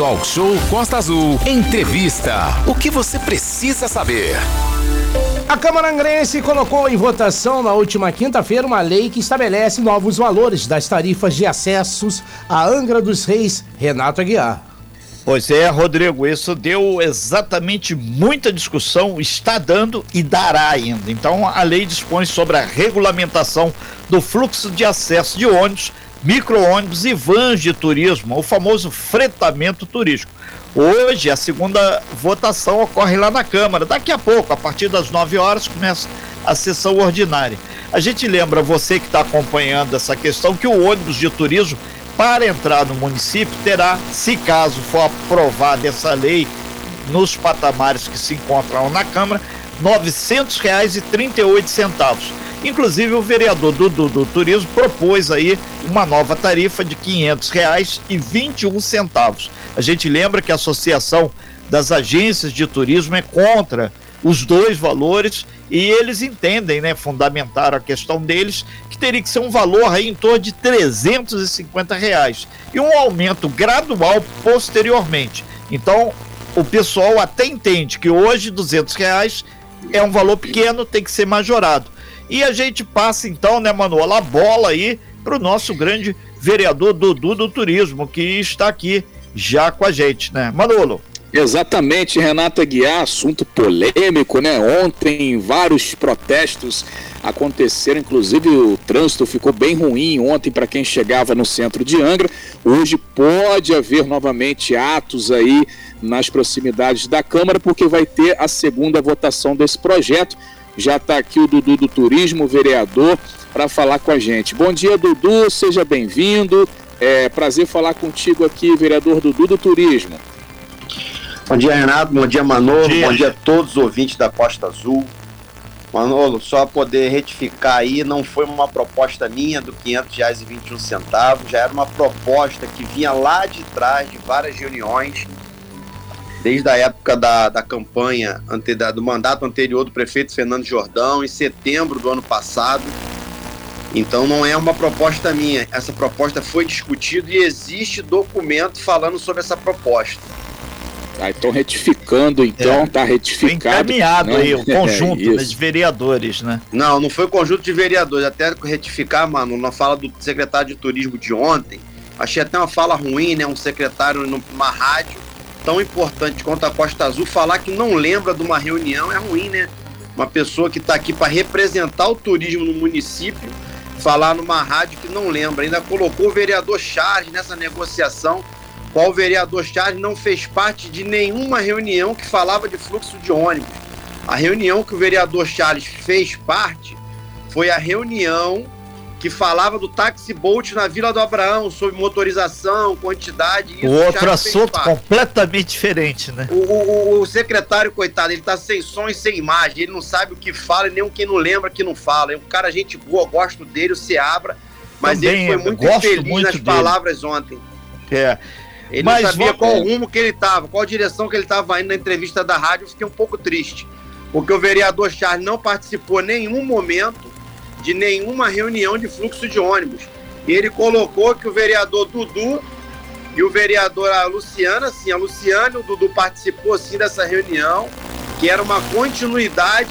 Talk Show Costa Azul. Entrevista. O que você precisa saber? A Câmara Angrense colocou em votação na última quinta-feira uma lei que estabelece novos valores das tarifas de acessos à Angra dos Reis. Renato Aguiar. Pois é, Rodrigo, isso deu exatamente muita discussão, está dando e dará ainda. Então, a lei dispõe sobre a regulamentação do fluxo de acesso de ônibus, micro-ônibus e vans de turismo, o famoso fretamento turístico. Hoje, a segunda votação ocorre lá na Câmara. Daqui a pouco, a partir das 9 horas, começa a sessão ordinária. A gente lembra, você que está acompanhando essa questão, que o ônibus de turismo para entrar no município terá, se caso for aprovada essa lei nos patamares que se encontram na Câmara, R$ 900,38. Inclusive o vereador do, do, do, Turismo propôs aí uma nova tarifa de R$ 500,21. A gente lembra que a Associação das Agências de Turismo é contra os dois valores e eles entendem, né, fundamentar a questão deles, que teria que ser um valor aí em torno de 350 reais e um aumento gradual posteriormente. Então, o pessoal até entende que hoje 200 reais é um valor pequeno, tem que ser majorado. E a gente passa então, né, Manuela, a bola aí para o nosso grande vereador Dudu do Turismo, que está aqui já com a gente, né? Manolo. Exatamente, Renata Guiar, assunto polêmico, né? Ontem vários protestos aconteceram, inclusive o trânsito ficou bem ruim ontem para quem chegava no centro de Angra. Hoje pode haver novamente atos aí nas proximidades da Câmara, porque vai ter a segunda votação desse projeto. Já está aqui o Dudu do Turismo, vereador, para falar com a gente. Bom dia, Dudu, seja bem-vindo. É prazer falar contigo aqui, vereador Dudu do Turismo. Bom dia, Renato. Bom dia, Manolo. Bom dia, Bom dia a todos os ouvintes da Costa Azul. Manolo, só poder retificar aí, não foi uma proposta minha do R$ 500,21, já era uma proposta que vinha lá de trás de várias reuniões, desde a época da, da campanha, ante, da, do mandato anterior do prefeito Fernando Jordão, em setembro do ano passado. Então não é uma proposta minha, essa proposta foi discutida e existe documento falando sobre essa proposta. Ah, então retificando, então, é. tá retificado. encaminhado né? aí, o conjunto é, de vereadores, né? Não, não foi o conjunto de vereadores, até retificar, mano, na fala do secretário de turismo de ontem, achei até uma fala ruim, né? Um secretário numa rádio tão importante quanto a Costa Azul falar que não lembra de uma reunião é ruim, né? Uma pessoa que está aqui para representar o turismo no município falar numa rádio que não lembra, ainda colocou o vereador Charles nessa negociação qual o vereador Charles não fez parte de nenhuma reunião que falava de fluxo de ônibus. A reunião que o vereador Charles fez parte foi a reunião que falava do taxi boat na Vila do Abraão, sobre motorização, quantidade. Isso, o outro assunto completamente diferente, né? O, o, o, secretário, coitado, ele tá sem som e sem imagem, ele não sabe o que fala e nem o que não lembra que não fala. É um cara, gente boa, gosto dele, o Seabra, mas Também, ele foi muito infeliz muito nas dele. palavras ontem. É. Ele Mas não sabia qual rumo que ele estava, qual direção que ele estava indo na entrevista da rádio. Eu fiquei um pouco triste, porque o vereador Charles não participou em nenhum momento de nenhuma reunião de fluxo de ônibus. E ele colocou que o vereador Dudu e o vereador a Luciana, sim, a Luciana o Dudu participou sim dessa reunião, que era uma continuidade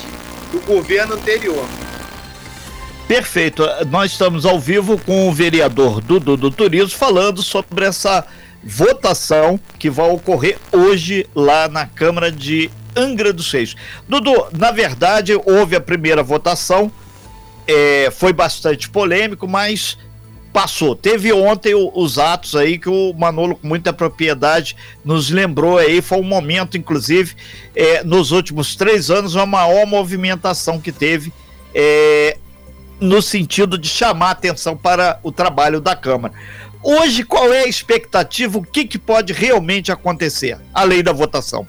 do governo anterior. Perfeito. Nós estamos ao vivo com o vereador Dudu do Turismo falando sobre essa votação que vai ocorrer hoje lá na Câmara de Angra dos Reis. Dudu, na verdade, houve a primeira votação, é, foi bastante polêmico, mas passou. Teve ontem o, os atos aí que o Manolo, com muita propriedade, nos lembrou aí. Foi um momento, inclusive, é, nos últimos três anos, a maior movimentação que teve. É, no sentido de chamar atenção para o trabalho da Câmara. Hoje, qual é a expectativa? O que, que pode realmente acontecer, além da votação?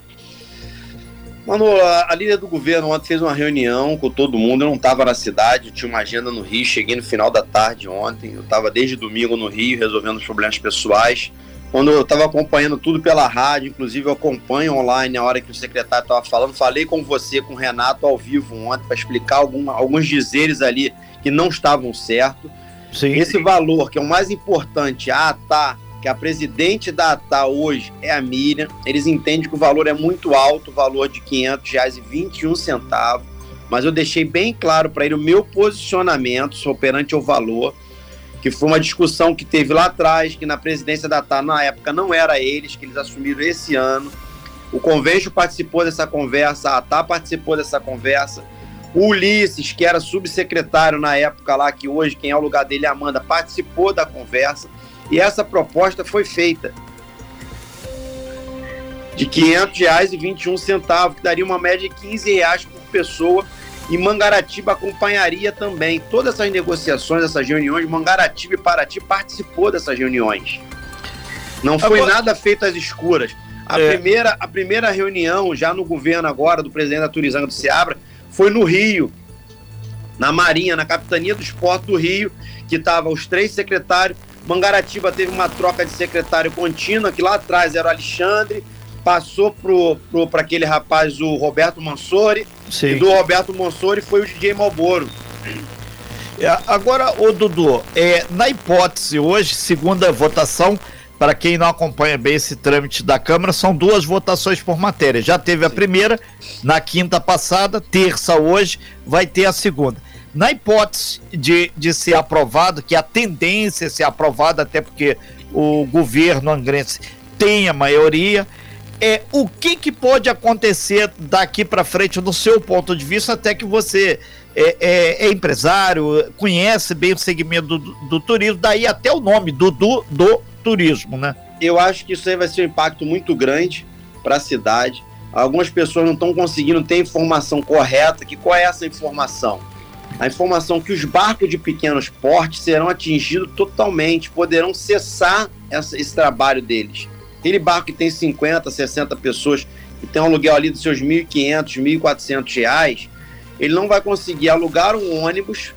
Mano, a, líder do governo ontem fez uma reunião com todo mundo. Eu não estava na cidade, tinha uma agenda no Rio. Cheguei no final da tarde ontem. Eu estava desde domingo no Rio resolvendo os problemas pessoais. Quando eu estava acompanhando tudo pela rádio, inclusive eu acompanho online a hora que o secretário estava falando. Falei com você, com o Renato, ao vivo ontem, para explicar algum, alguns dizeres ali que não estavam certos. Sim. Esse valor, que é o mais importante, ah, tá, que a presidente da ATA hoje é a Miriam. Eles entendem que o valor é muito alto, o valor de R$ 500,21, mas eu deixei bem claro para ele o meu posicionamento perante o valor, que foi uma discussão que teve lá atrás, que na presidência da ATA na época não era eles, que eles assumiram esse ano. O Convênio participou dessa conversa, a ATA participou dessa conversa. O Ulisses, que era subsecretário na época lá, que hoje quem é o lugar dele é Amanda, participou da conversa. E essa proposta foi feita de R$ 500,21, que daria uma média de 15 reais por pessoa. E Mangaratiba acompanharia também todas essas negociações, essas reuniões. Mangaratiba e Paraty participou dessas reuniões. Não foi agora... nada feito às escuras. A, é. primeira, a primeira reunião, já no governo agora, do presidente da Turizanga do Seabra, foi no Rio, na Marinha, na Capitania do Esporte do Rio, que estavam os três secretários Mangaratiba teve uma troca de secretário contínua, que lá atrás era o Alexandre, passou para aquele rapaz, o Roberto Mansori, Sim. e do Roberto Mansori foi o DJ Malboro. É, agora, o Dudu, é, na hipótese hoje, segunda votação, para quem não acompanha bem esse trâmite da Câmara, são duas votações por matéria. Já teve a primeira na quinta passada, terça hoje, vai ter a segunda. Na hipótese de, de ser aprovado, que a tendência é ser aprovado, até porque o governo angrense tem a maioria, é o que, que pode acontecer daqui para frente, do seu ponto de vista, até que você é, é, é empresário, conhece bem o segmento do, do, turismo, daí até o nome do, do, do turismo, né? Eu acho que isso aí vai ser um impacto muito grande para a cidade. Algumas pessoas não estão conseguindo ter informação correta. Que qual é essa informação? A informação que os barcos de pequenos portes serão atingidos totalmente, poderão cessar essa, esse trabalho deles. Aquele barco que tem 50, 60 pessoas, que tem um aluguel ali dos seus 1.500, 1.400 reais, ele não vai conseguir alugar um ônibus.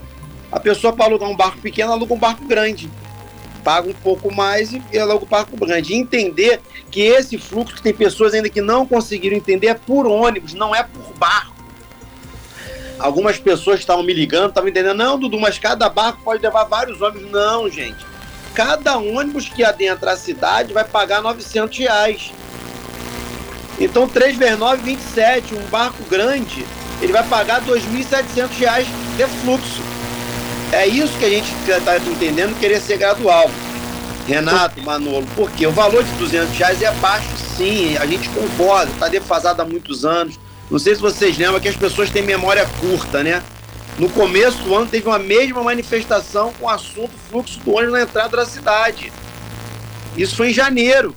A pessoa para alugar um barco pequeno, aluga um barco grande. Paga um pouco mais e aluga um barco grande. E entender que esse fluxo, que tem pessoas ainda que não conseguiram entender, é por ônibus, não é por barco algumas pessoas estavam me ligando, estavam entendendo, não, Dudu, mas cada barco pode levar vários ônibus. Não, gente. Cada ônibus que adentra a cidade vai pagar 900 reais. Então, 3 vezes 9, 27. Um barco grande, ele vai pagar 2.700 reais de fluxo. É isso que a gente está entendendo, querer ser gradual. Renato, Manolo, porque o valor de 200 reais é baixo, sim, a gente concorda, está defasado há muitos anos não sei se vocês lembram que as pessoas têm memória curta, né? No começo do ano teve uma mesma manifestação com o assunto fluxo do ônibus na entrada da cidade. Isso foi em janeiro.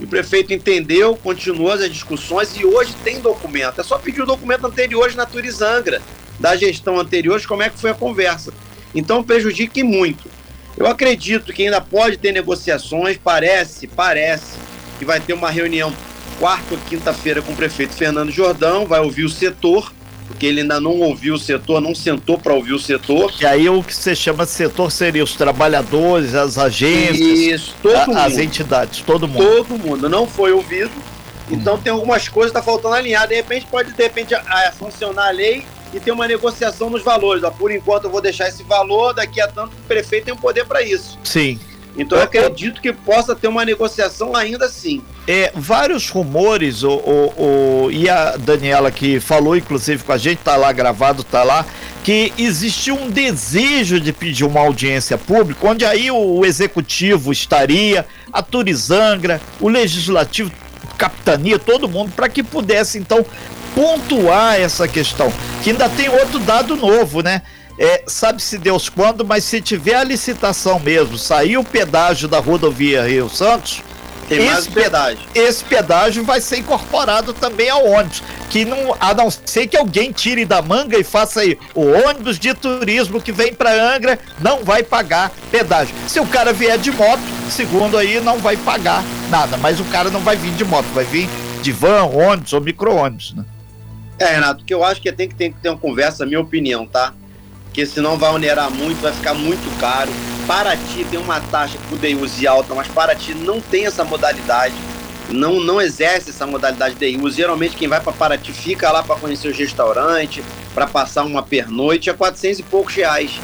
E o prefeito entendeu, continuou as discussões e hoje tem documento. É só pedir o documento anterior na Turizangra, da gestão anterior, de como é que foi a conversa. Então prejudique muito. Eu acredito que ainda pode ter negociações, parece, parece que vai ter uma reunião quarta ou quinta-feira com o prefeito Fernando Jordão, vai ouvir o setor, porque ele ainda não ouviu o setor, não sentou para ouvir o setor. Que aí o que você chama de setor seria os trabalhadores, as agências, Isso, todo a, mundo. as entidades, todo mundo. Todo mundo, não foi ouvido. Então hum. tem algumas coisas que tá faltando alinhar. De repente pode, de repente, a, a funcionar a lei e ter uma negociação nos valores. Ó, por enquanto eu vou deixar esse valor, daqui a tanto o prefeito tem o poder para isso. Sim. Então eu acredito que possa ter uma negociação ainda assim. É, vários rumores, o, o, o, e a Daniela que falou, inclusive, com a gente, tá lá gravado, tá lá, que existiu um desejo de pedir uma audiência pública, onde aí o, o executivo estaria, a Turizangra, o legislativo, capitania, todo mundo, para que pudesse então pontuar essa questão. Que ainda tem outro dado novo, né? É, sabe-se Deus quando, mas se tiver a licitação mesmo, sair o pedágio da rodovia Rio Santos, tem esse pedágio. Esse pedágio vai ser incorporado também ao ônibus. Que não, a não ser que alguém tire da manga e faça aí. O ônibus de turismo que vem para Angra não vai pagar pedágio. Se o cara vier de moto, segundo aí, não vai pagar nada. Mas o cara não vai vir de moto, vai vir de van, ônibus ou micro-ônibus, né? É, Renato, que eu acho que tem que, tem que ter uma conversa, minha opinião, tá? Porque senão vai onerar muito, vai ficar muito caro. Paraty tem uma taxa que use alta, mas Paraty não tem essa modalidade, não, não exerce essa modalidade de uso. Geralmente quem vai para Paraty fica lá para conhecer os restaurantes, para passar uma pernoite, é 400 e poucos reais.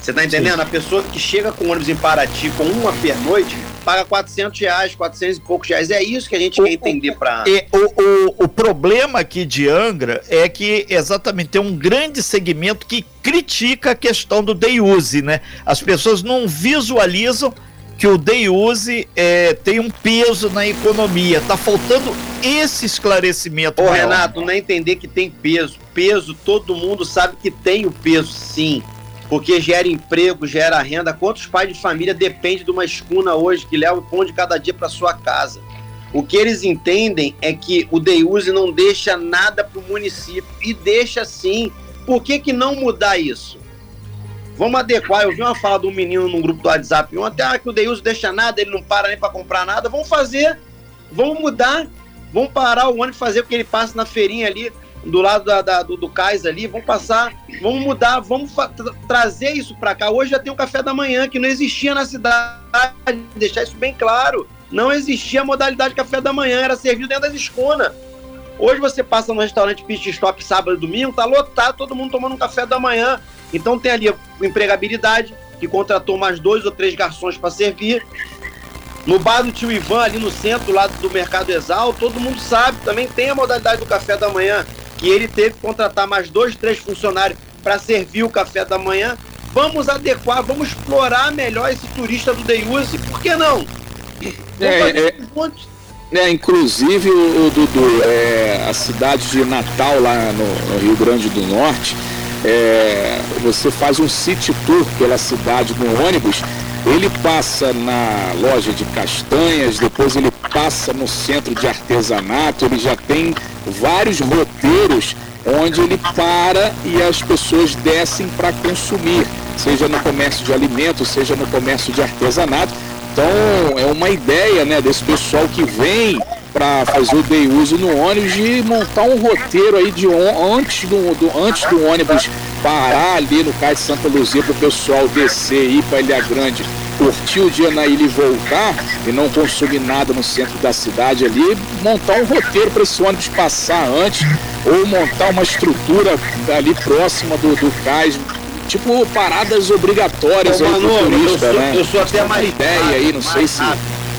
Você tá entendendo? Sim. A pessoa que chega com ônibus em Paraty com uma pernoite paga 400 reais, 400 e poucos reais. É isso que a gente o, quer entender para. O, o, o problema aqui de Angra é que exatamente tem um grande segmento que critica a questão do day use, né? As pessoas não visualizam que o day use é, tem um peso na economia. Tá faltando esse esclarecimento. Ô, maior. Renato, não é entender que tem peso. Peso, todo mundo sabe que tem o peso, sim porque gera emprego, gera renda. Quantos pais de família dependem de uma escuna hoje que leva o pão de cada dia para sua casa? O que eles entendem é que o Deuse não deixa nada para o município e deixa sim. Por que, que não mudar isso? Vamos adequar. Eu vi uma fala de um menino num grupo do WhatsApp ontem, ah, que o Deuse deixa nada, ele não para nem para comprar nada. Vamos fazer, vamos mudar, vamos parar o ônibus fazer o que ele passa na feirinha ali do lado da, da, do, do cais ali, vamos passar, vamos mudar, vamos tra trazer isso para cá. Hoje já tem o café da manhã, que não existia na cidade, deixar isso bem claro. Não existia a modalidade de café da manhã, era servido dentro das esconas. Hoje você passa no restaurante Pit Stop sábado e domingo, tá lotado, todo mundo tomando um café da manhã. Então tem ali a empregabilidade, que contratou mais dois ou três garçons para servir. No bar do tio Ivan, ali no centro, lado do Mercado Exal, todo mundo sabe, também tem a modalidade do café da manhã que ele teve que contratar mais dois, três funcionários para servir o café da manhã. Vamos adequar, vamos explorar melhor esse turista do Deuse. Por que não? É, é, é, inclusive, o, o Dudu, é, a cidade de Natal, lá no, no Rio Grande do Norte, é, você faz um city tour pela cidade no ônibus ele passa na loja de castanhas, depois ele passa no centro de artesanato, ele já tem vários roteiros onde ele para e as pessoas descem para consumir, seja no comércio de alimentos, seja no comércio de artesanato. Então é uma ideia né, desse pessoal que vem para fazer o day use no ônibus de montar um roteiro aí de antes, do, do, antes do ônibus parar ali no Cais de Santa Luzia para o pessoal descer e ir para Ilha Grande curtir o dia na ilha e voltar e não consumir nada no centro da cidade ali, montar um roteiro para esse ônibus passar antes ou montar uma estrutura ali próxima do, do cais, tipo paradas obrigatórias Ô, aí Manu, turista, eu sou, né? Eu sou até mais ideia aí, não sei se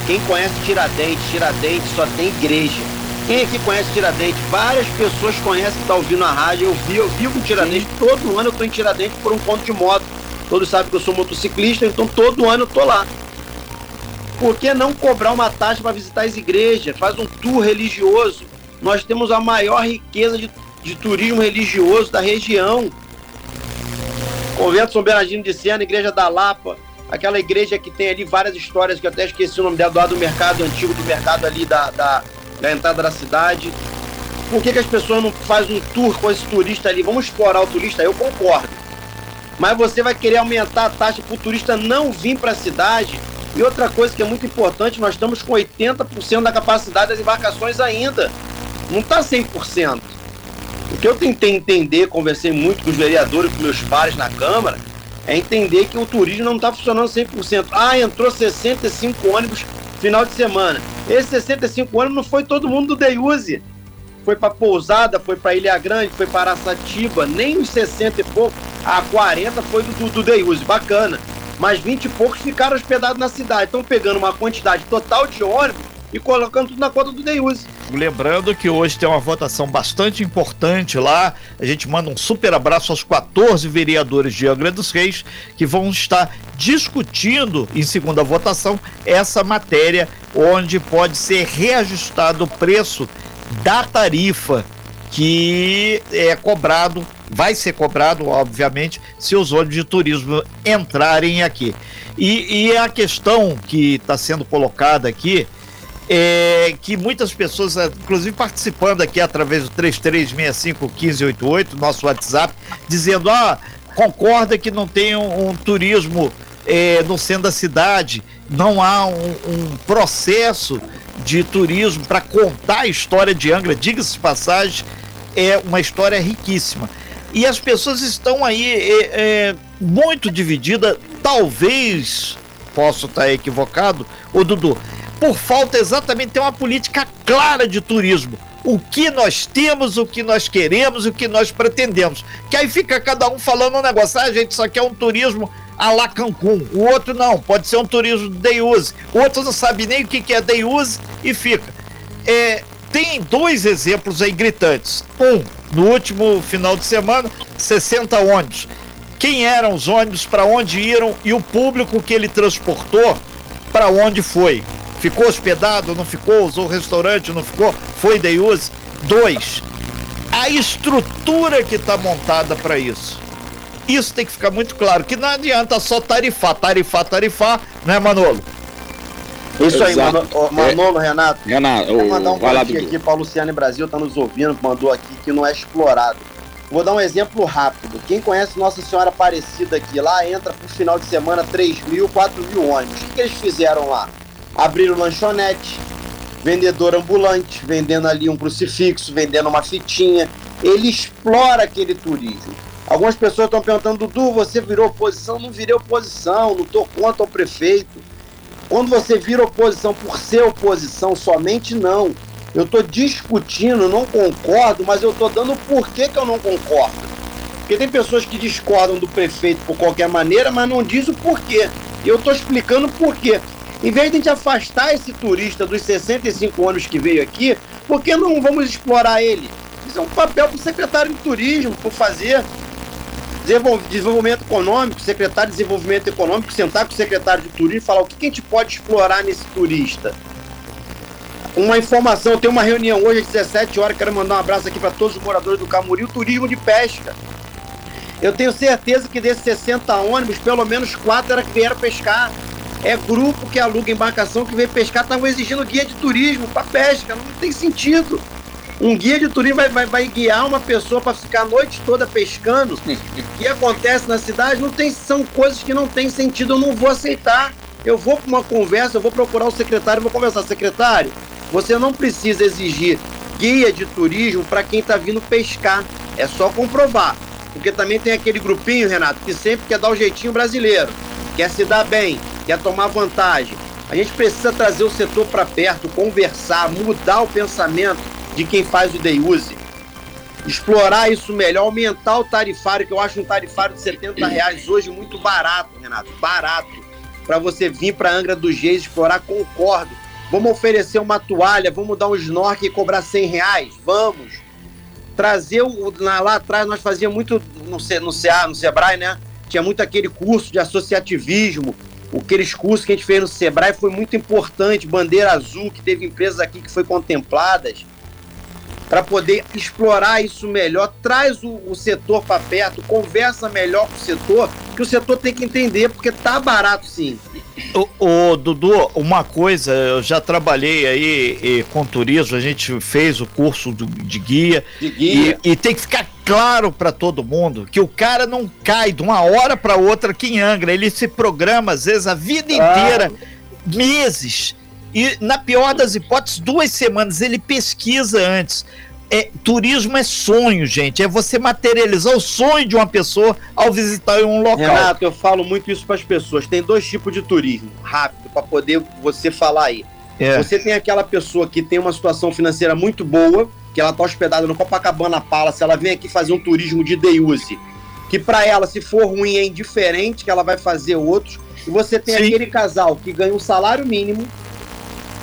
quem conhece Tiradentes, Tiradentes só tem igreja. Quem aqui conhece Tiradentes? Várias pessoas conhecem que está ouvindo a rádio. Eu vi, eu vivo em Tiradentes. Sim. Todo ano eu estou em Tiradentes por um ponto de moto. Todos sabem que eu sou motociclista, então todo ano eu tô lá. Por que não cobrar uma taxa para visitar as igrejas? Faz um tour religioso. Nós temos a maior riqueza de, de turismo religioso da região. Convento São Bernardino de Sena, Igreja da Lapa, aquela igreja que tem ali várias histórias, que eu até esqueci o nome dela, do lado do mercado antigo, do mercado ali da, da, da entrada da cidade. Por que, que as pessoas não fazem um tour com esse turista ali? Vamos explorar o turista? Eu concordo mas você vai querer aumentar a taxa para o turista não vir para a cidade. E outra coisa que é muito importante, nós estamos com 80% da capacidade das embarcações ainda. Não está 100%. O que eu tentei entender, conversei muito com os vereadores, com meus pares na Câmara, é entender que o turismo não está funcionando 100%. Ah, entrou 65 ônibus final de semana. Esses 65 ônibus não foi todo mundo do Deiuse foi para Pousada, foi para Ilha Grande, foi para Araçatiba, nem os 60 e pouco, a 40 foi do, do bacana. Mas 20 e poucos ficaram hospedados na cidade. Estão pegando uma quantidade total de ônibus e colocando tudo na conta do Deuse. Lembrando que hoje tem uma votação bastante importante lá. A gente manda um super abraço aos 14 vereadores de Angra dos Reis que vão estar discutindo em segunda votação essa matéria onde pode ser reajustado o preço da tarifa que é cobrado, vai ser cobrado, obviamente, se os ônibus de turismo entrarem aqui. E, e a questão que está sendo colocada aqui é que muitas pessoas, inclusive participando aqui através do 33651588, nosso WhatsApp, dizendo: ah, concorda que não tem um, um turismo é, no centro da cidade, não há um, um processo de turismo para contar a história de Angra, diga-se de passagem, é uma história riquíssima. E as pessoas estão aí é, é, muito divididas, talvez, posso estar equivocado, o Dudu, por falta exatamente de uma política clara de turismo. O que nós temos, o que nós queremos, o que nós pretendemos. Que aí fica cada um falando um negócio, ah, gente, isso aqui é um turismo a lá Cancún. O outro não, pode ser um turismo day use. O outro não sabe nem o que, é day use e fica. É, tem dois exemplos aí gritantes. Um, no último final de semana, 60 ônibus. Quem eram os ônibus, para onde iram e o público que ele transportou, para onde foi? Ficou hospedado, não ficou? Usou restaurante, não ficou? Foi day use? Dois, a estrutura que está montada para isso. Isso tem que ficar muito claro, que não adianta só tarifar, tarifar, tarifar, né, Manolo? Isso aí, Manolo, Manolo é. Renato. Renato, vou mandar um boletim aqui para o Luciano Brasil, tá nos ouvindo, mandou aqui que não é explorado. Vou dar um exemplo rápido. Quem conhece Nossa Senhora Aparecida aqui, lá entra por final de semana 3 mil, 4 mil ônibus. O que, que eles fizeram lá? Abriram lanchonete, vendedor ambulante, vendendo ali um crucifixo, vendendo uma fitinha. Ele explora aquele turismo. Algumas pessoas estão perguntando, Dudu, você virou oposição? Não virei oposição, não estou contra o prefeito. Quando você vira oposição por ser oposição somente, não. Eu estou discutindo, não concordo, mas eu estou dando o porquê que eu não concordo. Porque tem pessoas que discordam do prefeito por qualquer maneira, mas não diz o porquê. E eu estou explicando o porquê. Em vez de a gente afastar esse turista dos 65 anos que veio aqui, por que não vamos explorar ele? Isso é um papel para o secretário de turismo, por fazer desenvolvimento econômico, secretário de desenvolvimento econômico, sentar com o secretário de turismo e falar o que, que a gente pode explorar nesse turista. Uma informação, eu tenho uma reunião hoje às 17 horas, quero mandar um abraço aqui para todos os moradores do Camuri, o turismo de pesca. Eu tenho certeza que desses 60 ônibus, pelo menos quatro era que vieram pescar. É grupo que aluga embarcação que veio pescar, estavam exigindo guia de turismo para pesca, não tem sentido. Um guia de turismo vai, vai, vai guiar uma pessoa para ficar a noite toda pescando. O que acontece na cidade não tem, são coisas que não tem sentido, eu não vou aceitar. Eu vou para uma conversa, eu vou procurar o secretário, vou conversar. Secretário, você não precisa exigir guia de turismo para quem está vindo pescar. É só comprovar. Porque também tem aquele grupinho, Renato, que sempre quer dar o jeitinho brasileiro, quer se dar bem, quer tomar vantagem. A gente precisa trazer o setor para perto, conversar, mudar o pensamento de quem faz o day use. Explorar isso melhor, aumentar o tarifário, que eu acho um tarifário de 70 reais hoje muito barato, Renato, barato. Para você vir para Angra dos Reis explorar, concordo. Vamos oferecer uma toalha, vamos dar um snorkel e cobrar 100 reais? Vamos. Trazer o. Lá atrás nós fazíamos muito no, no CA, no Sebrae, né? Tinha muito aquele curso de associativismo, aqueles cursos que a gente fez no Sebrae foi muito importante. Bandeira Azul, que teve empresas aqui que foi contempladas para poder explorar isso melhor, traz o, o setor para perto, conversa melhor com o setor, que o setor tem que entender, porque tá barato sim. O, Dudu, uma coisa, eu já trabalhei aí e, com turismo, a gente fez o curso do, de guia, de guia. E, e tem que ficar claro para todo mundo que o cara não cai de uma hora para outra aqui em Angra, ele se programa às vezes a vida ah. inteira, meses e, na pior das hipóteses, duas semanas. Ele pesquisa antes. É, turismo é sonho, gente. É você materializar o sonho de uma pessoa ao visitar um local. Renato, eu falo muito isso para as pessoas. Tem dois tipos de turismo, rápido, para poder você falar aí. É. Você tem aquela pessoa que tem uma situação financeira muito boa, que ela está hospedada no Copacabana Palace, ela vem aqui fazer um turismo de day use, que para ela, se for ruim, é indiferente, que ela vai fazer outros. E você tem Sim. aquele casal que ganha um salário mínimo,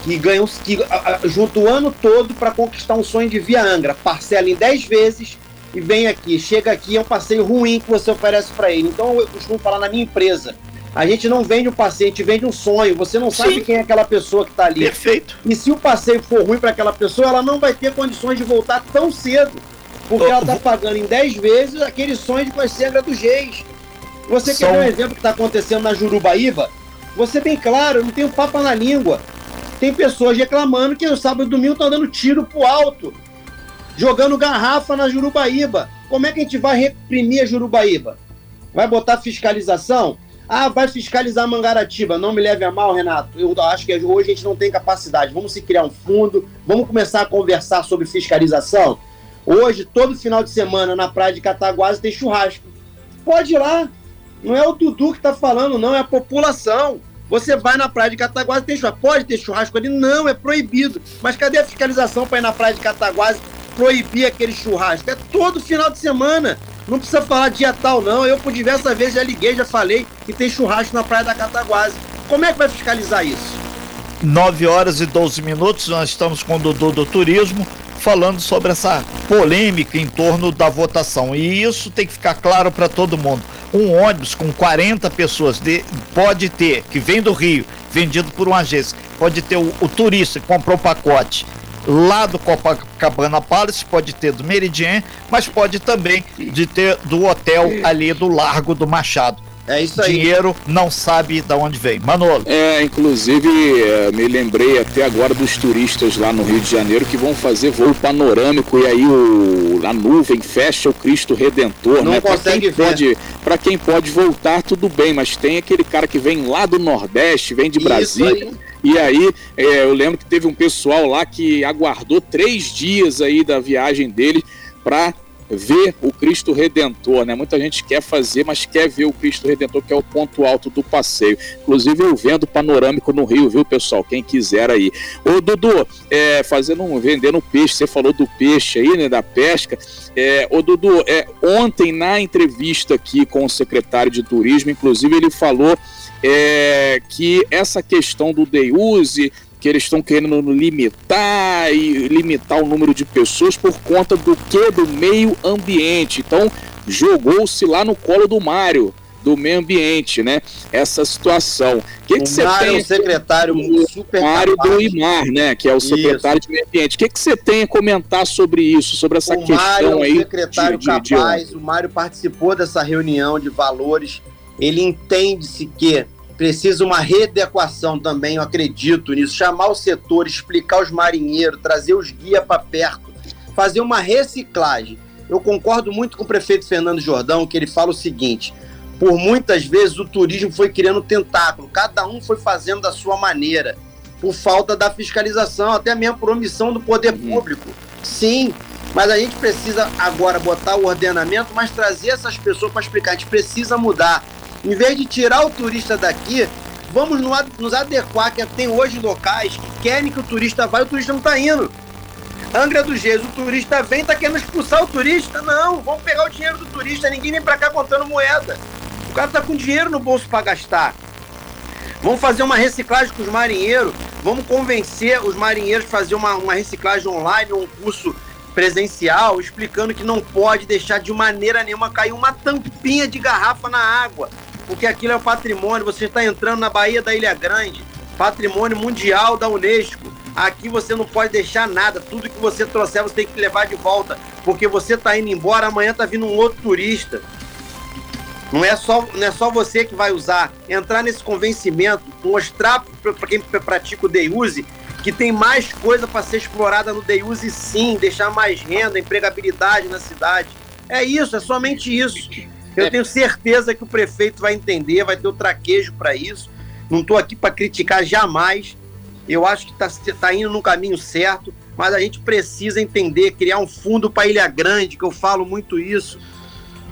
que ganham que junta o ano todo para conquistar um sonho de via Angra, parcela em 10 vezes e vem aqui, chega aqui, é um passeio ruim que você oferece para ele. Então eu costumo falar na minha empresa, a gente não vende um passeio, a gente vende um sonho. Você não sabe Sim. quem é aquela pessoa que está ali. Perfeito. E se o passeio for ruim para aquela pessoa, ela não vai ter condições de voltar tão cedo. Porque oh, ela está pagando em 10 vezes aquele sonho de conhecer a Angra dos Reis. Você quer ver um exemplo que está acontecendo na Jurubaíba? Você bem claro, não tem um papo na língua tem pessoas reclamando que no sábado e domingo estão dando tiro pro alto, jogando garrafa na Jurubaíba. Como é que a gente vai reprimir a Jurubaíba? Vai botar fiscalização? Ah, vai fiscalizar Mangaratiba. Não me leve a mal, Renato. Eu acho que hoje a gente não tem capacidade. Vamos se criar um fundo, vamos começar a conversar sobre fiscalização. Hoje, todo final de semana, na praia de Cataguases tem churrasco. Pode ir lá. Não é o Dudu que está falando, não, é a população. Você vai na praia de Cataguases, tem churrasco. Pode ter churrasco ali? Não, é proibido. Mas cadê a fiscalização para ir na praia de Cataguases proibir aquele churrasco? É todo final de semana. Não precisa falar dia tal, não. Eu, por diversas vezes, já liguei, já falei que tem churrasco na Praia da Cataguase. Como é que vai fiscalizar isso? 9 horas e 12 minutos, nós estamos com o Dudu do Turismo falando sobre essa polêmica em torno da votação. E isso tem que ficar claro para todo mundo. Um ônibus com 40 pessoas de, pode ter, que vem do Rio, vendido por uma agência, pode ter o, o turista que comprou o pacote lá do Copacabana Palace, pode ter do Meridian, mas pode também de ter do hotel ali do Largo do Machado. É isso aí. Dinheiro não sabe de onde vem. Manolo. É, inclusive, é, me lembrei até agora dos turistas lá no Rio de Janeiro que vão fazer voo panorâmico e aí o, a nuvem fecha o Cristo Redentor, não né? Consegue pra quem, pode, pra quem pode voltar, tudo bem, mas tem aquele cara que vem lá do Nordeste, vem de isso Brasília. Aí. E aí, é, eu lembro que teve um pessoal lá que aguardou três dias aí da viagem dele para ver o Cristo Redentor, né? Muita gente quer fazer, mas quer ver o Cristo Redentor, que é o ponto alto do passeio. Inclusive eu vendo panorâmico no Rio, viu, pessoal? Quem quiser aí. Ô, Dudu, é, fazendo um, vendendo peixe, você falou do peixe aí, né, da pesca. É, ô, Dudu, é, ontem na entrevista aqui com o secretário de Turismo, inclusive ele falou é, que essa questão do day use que eles estão querendo limitar e limitar o número de pessoas por conta do que do meio ambiente. Então jogou-se lá no colo do Mário do meio ambiente, né? Essa situação. O que, que você tem? É o secretário o super Mário do IMAR, né? Que é o secretário isso. de meio ambiente. O que, que você tem a comentar sobre isso, sobre essa o questão Mário aí? O secretário de, capaz, de... o Mário participou dessa reunião de valores. Ele entende-se que Precisa uma readequação também, eu acredito nisso. Chamar o setor, explicar os marinheiros, trazer os guias para perto, fazer uma reciclagem. Eu concordo muito com o prefeito Fernando Jordão, que ele fala o seguinte: por muitas vezes o turismo foi criando tentáculo, cada um foi fazendo da sua maneira, por falta da fiscalização, até mesmo por omissão do poder uhum. público. Sim, mas a gente precisa agora botar o ordenamento, mas trazer essas pessoas para explicar. A gente precisa mudar. Em vez de tirar o turista daqui, vamos nos adequar, que tem hoje locais que querem que o turista vá e o turista não está indo. Angra dos Reis, o turista vem está querendo expulsar o turista. Não, vamos pegar o dinheiro do turista, ninguém vem para cá contando moeda. O cara está com dinheiro no bolso para gastar. Vamos fazer uma reciclagem com os marinheiros, vamos convencer os marinheiros a fazer uma, uma reciclagem online um curso presencial explicando que não pode deixar de maneira nenhuma cair uma tampinha de garrafa na água porque aquilo é o patrimônio. Você está entrando na Baía da Ilha Grande, patrimônio mundial da Unesco. Aqui você não pode deixar nada. Tudo que você trouxer você tem que levar de volta, porque você está indo embora. Amanhã está vindo um outro turista. Não é só, não é só você que vai usar. Entrar nesse convencimento, mostrar para quem pratica o day use que tem mais coisa para ser explorada no day use, sim, deixar mais renda, empregabilidade na cidade. É isso, é somente isso. Eu é. tenho certeza que o prefeito vai entender, vai ter o traquejo para isso. Não estou aqui para criticar jamais. Eu acho que está tá indo no caminho certo, mas a gente precisa entender, criar um fundo para Ilha Grande, que eu falo muito isso.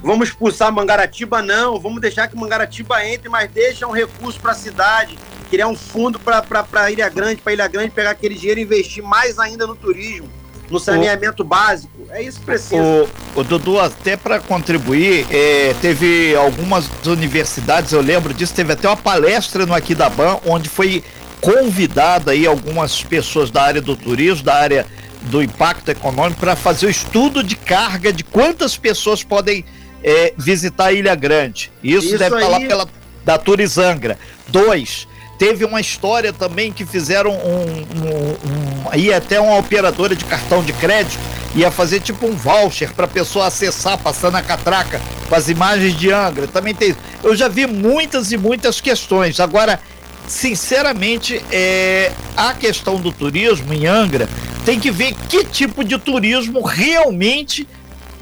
Vamos expulsar Mangaratiba? Não. Vamos deixar que Mangaratiba entre, mas deixa um recurso para a cidade. Criar um fundo para Ilha Grande, para Ilha Grande pegar aquele dinheiro e investir mais ainda no turismo no saneamento o, básico. É isso que precisa. O, o Dudu, até para contribuir, é, teve algumas universidades, eu lembro disso, teve até uma palestra no Aquidaban, onde foi convidada aí algumas pessoas da área do turismo, da área do impacto econômico, para fazer o estudo de carga de quantas pessoas podem é, visitar a Ilha Grande. Isso, Isso deve aí... estar lá pela da Turizangra. Dois, Teve uma história também que fizeram um, um, um aí até uma operadora de cartão de crédito ia fazer tipo um voucher para pessoa acessar passando a catraca com as imagens de Angra. Também tem. Eu já vi muitas e muitas questões. Agora, sinceramente, é, a questão do turismo em Angra tem que ver que tipo de turismo realmente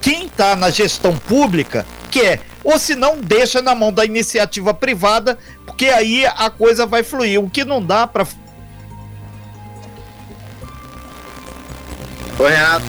quem está na gestão pública quer ou se não deixa na mão da iniciativa privada, porque aí a coisa vai fluir. O que não dá para Oi, Renato.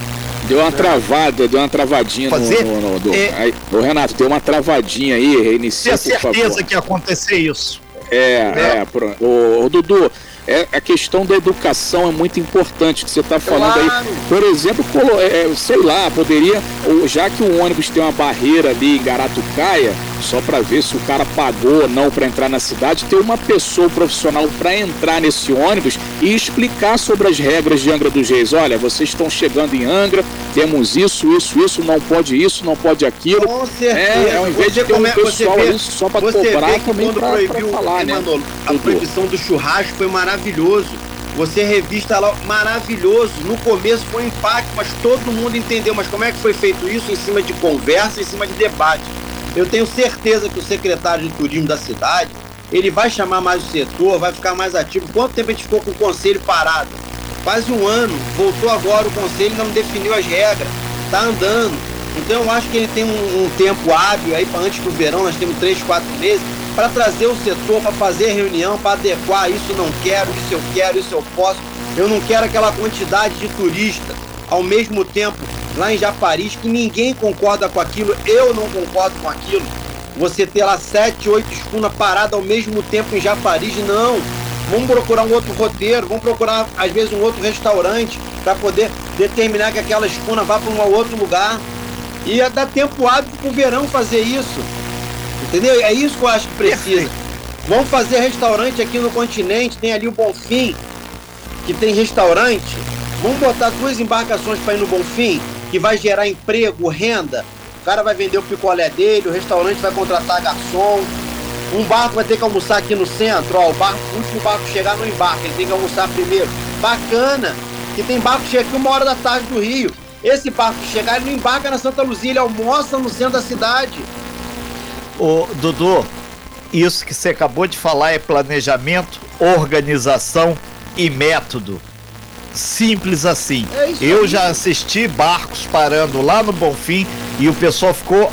Deu uma travada, deu uma travadinha Fazer? no. no, no é... aí, ô, Renato, deu uma travadinha aí, reinicia. Tenho certeza que ia acontecer isso. É, é, é pronto. Ô, ô, Dudu, é, a questão da educação é muito importante que você está falando claro. aí. Por exemplo, é, sei lá, poderia já que o ônibus tem uma barreira ali em Garatucaia, só para ver se o cara pagou ou não para entrar na cidade, ter uma pessoa profissional para entrar nesse ônibus e explicar sobre as regras de Angra dos Reis. Olha, vocês estão chegando em Angra, temos isso, isso, isso, não pode isso, não pode aquilo. Com certeza. É, ao invés de ter um pessoal vê, ali só para você cobrar também pra falar, né? Manolo, a proibição do churrasco foi maravilhoso. Você revista lá, maravilhoso. No começo foi um impacto, mas todo mundo entendeu. Mas como é que foi feito isso? Em cima de conversa, em cima de debate. Eu tenho certeza que o secretário de turismo da cidade, ele vai chamar mais o setor, vai ficar mais ativo. Quanto tempo a gente ficou com o conselho parado? Quase um ano. Voltou agora o conselho, não definiu as regras. Tá andando. Então eu acho que ele tem um, um tempo hábil aí antes do verão, nós temos três, quatro meses para trazer o setor, para fazer reunião, para adequar isso não quero, isso eu quero, isso eu posso. Eu não quero aquela quantidade de turista ao mesmo tempo lá em Japaris que ninguém concorda com aquilo, eu não concordo com aquilo. Você ter lá sete, oito escunas paradas ao mesmo tempo em Japaris, não. Vamos procurar um outro roteiro, vamos procurar às vezes um outro restaurante para poder determinar que aquela escuna vá para um outro lugar. E ia dar tempo hábil para o verão fazer isso. Entendeu? É isso que eu acho que precisa. Vamos fazer restaurante aqui no continente, tem ali o Bonfim, que tem restaurante. Vamos botar duas embarcações para ir no Bonfim, que vai gerar emprego, renda. O cara vai vender o picolé dele, o restaurante vai contratar garçom. Um barco vai ter que almoçar aqui no centro, ó, o, barco, o último barco chegar não embarca, ele tem que almoçar primeiro. Bacana, que tem barco que chega aqui uma hora da tarde do Rio. Esse barco chegar, ele não embarca na Santa Luzia, ele almoça no centro da cidade. Ô, Dudu, isso que você acabou de falar é planejamento, organização e método. Simples assim. É Eu já assisti barcos parando lá no Bonfim e o pessoal ficou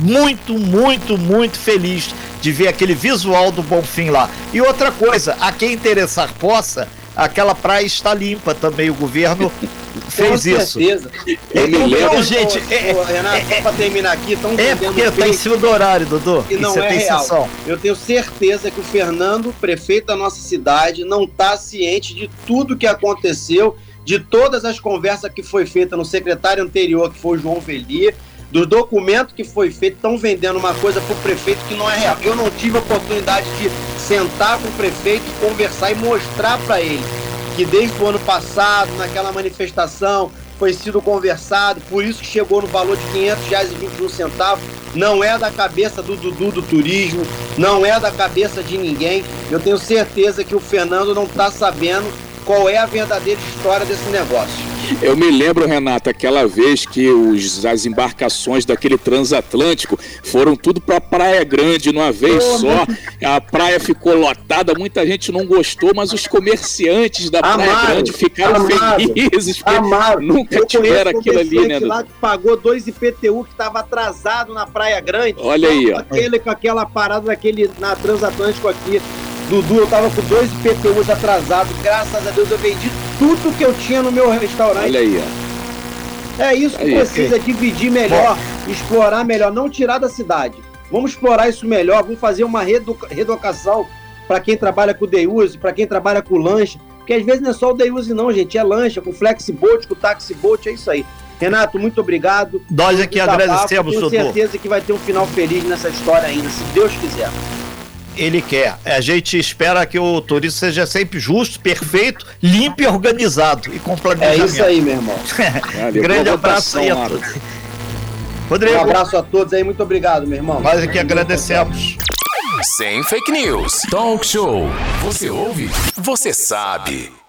muito, muito, muito feliz de ver aquele visual do Bonfim lá. E outra coisa, a quem interessar possa, aquela praia está limpa também. O governo fez Com isso. certeza. Eu me Então, lembro- gente, Ô, é- Renato, só pra terminar aqui, estão É porque tá em cima do horário, Dudu. E não você é tem real. sessão. Eu tenho certeza que o Fernando, prefeito da nossa cidade, não está ciente de tudo que aconteceu, de todas as conversas que foi feita no secretário anterior, que foi o João Veli, do documento que foi feito, estão vendendo uma coisa para o prefeito que não é real. Eu não tive a oportunidade de sentar com o prefeito, conversar e mostrar para ele que desde o ano passado, naquela manifestação, foi sido conversado, por isso que chegou no valor de 500 reais e 21 centavos. Não é da cabeça do Dudu do turismo, não é da cabeça de ninguém. Eu tenho certeza que o Fernando não está sabendo qual é a verdadeira história desse negócio. Eu me lembro, Renato, aquela vez que os, as embarcações daquele transatlântico foram tudo para Praia Grande numa vez só. A praia ficou lotada, muita gente não gostou, mas os comerciantes da Praia Grande ficaram felizes. porque Amado, Nunca eu tiveram aquilo ali, né? lá que pagou dois IPTU que estava atrasado na Praia Grande. Olha aí, ó. Aquele, com aquela parada daquele na Transatlântico aqui. Dudu, eu tava com dois IPTUs atrasados. Graças a Deus eu vendi tudo que eu tinha no meu restaurante. Olha aí, ó. É isso que Aí, precisa, dividir melhor, explorar melhor, não tirar da cidade. Vamos explorar isso melhor, vamos fazer uma reedu- reeducação para quem trabalha com o day use, para quem trabalha com lanche, porque às vezes não é só o day use não, gente, é lancha, com flexiboat, com taxiboat, é isso aí. Renato, muito obrigado. Nós aqui Desabafo, agradecemos, Tenho certeza que vai ter um final feliz nessa história ainda, se Deus quiser. Ele quer. A gente espera que o turismo seja sempre justo, perfeito, limpo e organizado e com É planejamento. isso aí, meu irmão. Valeu, Grande abraço aí a todos. Rodrigo, Um abraço a todos aí, muito obrigado, meu irmão. nós aqui agradecemos. Sem fake news. Talk show. Você ouve? Você sabe.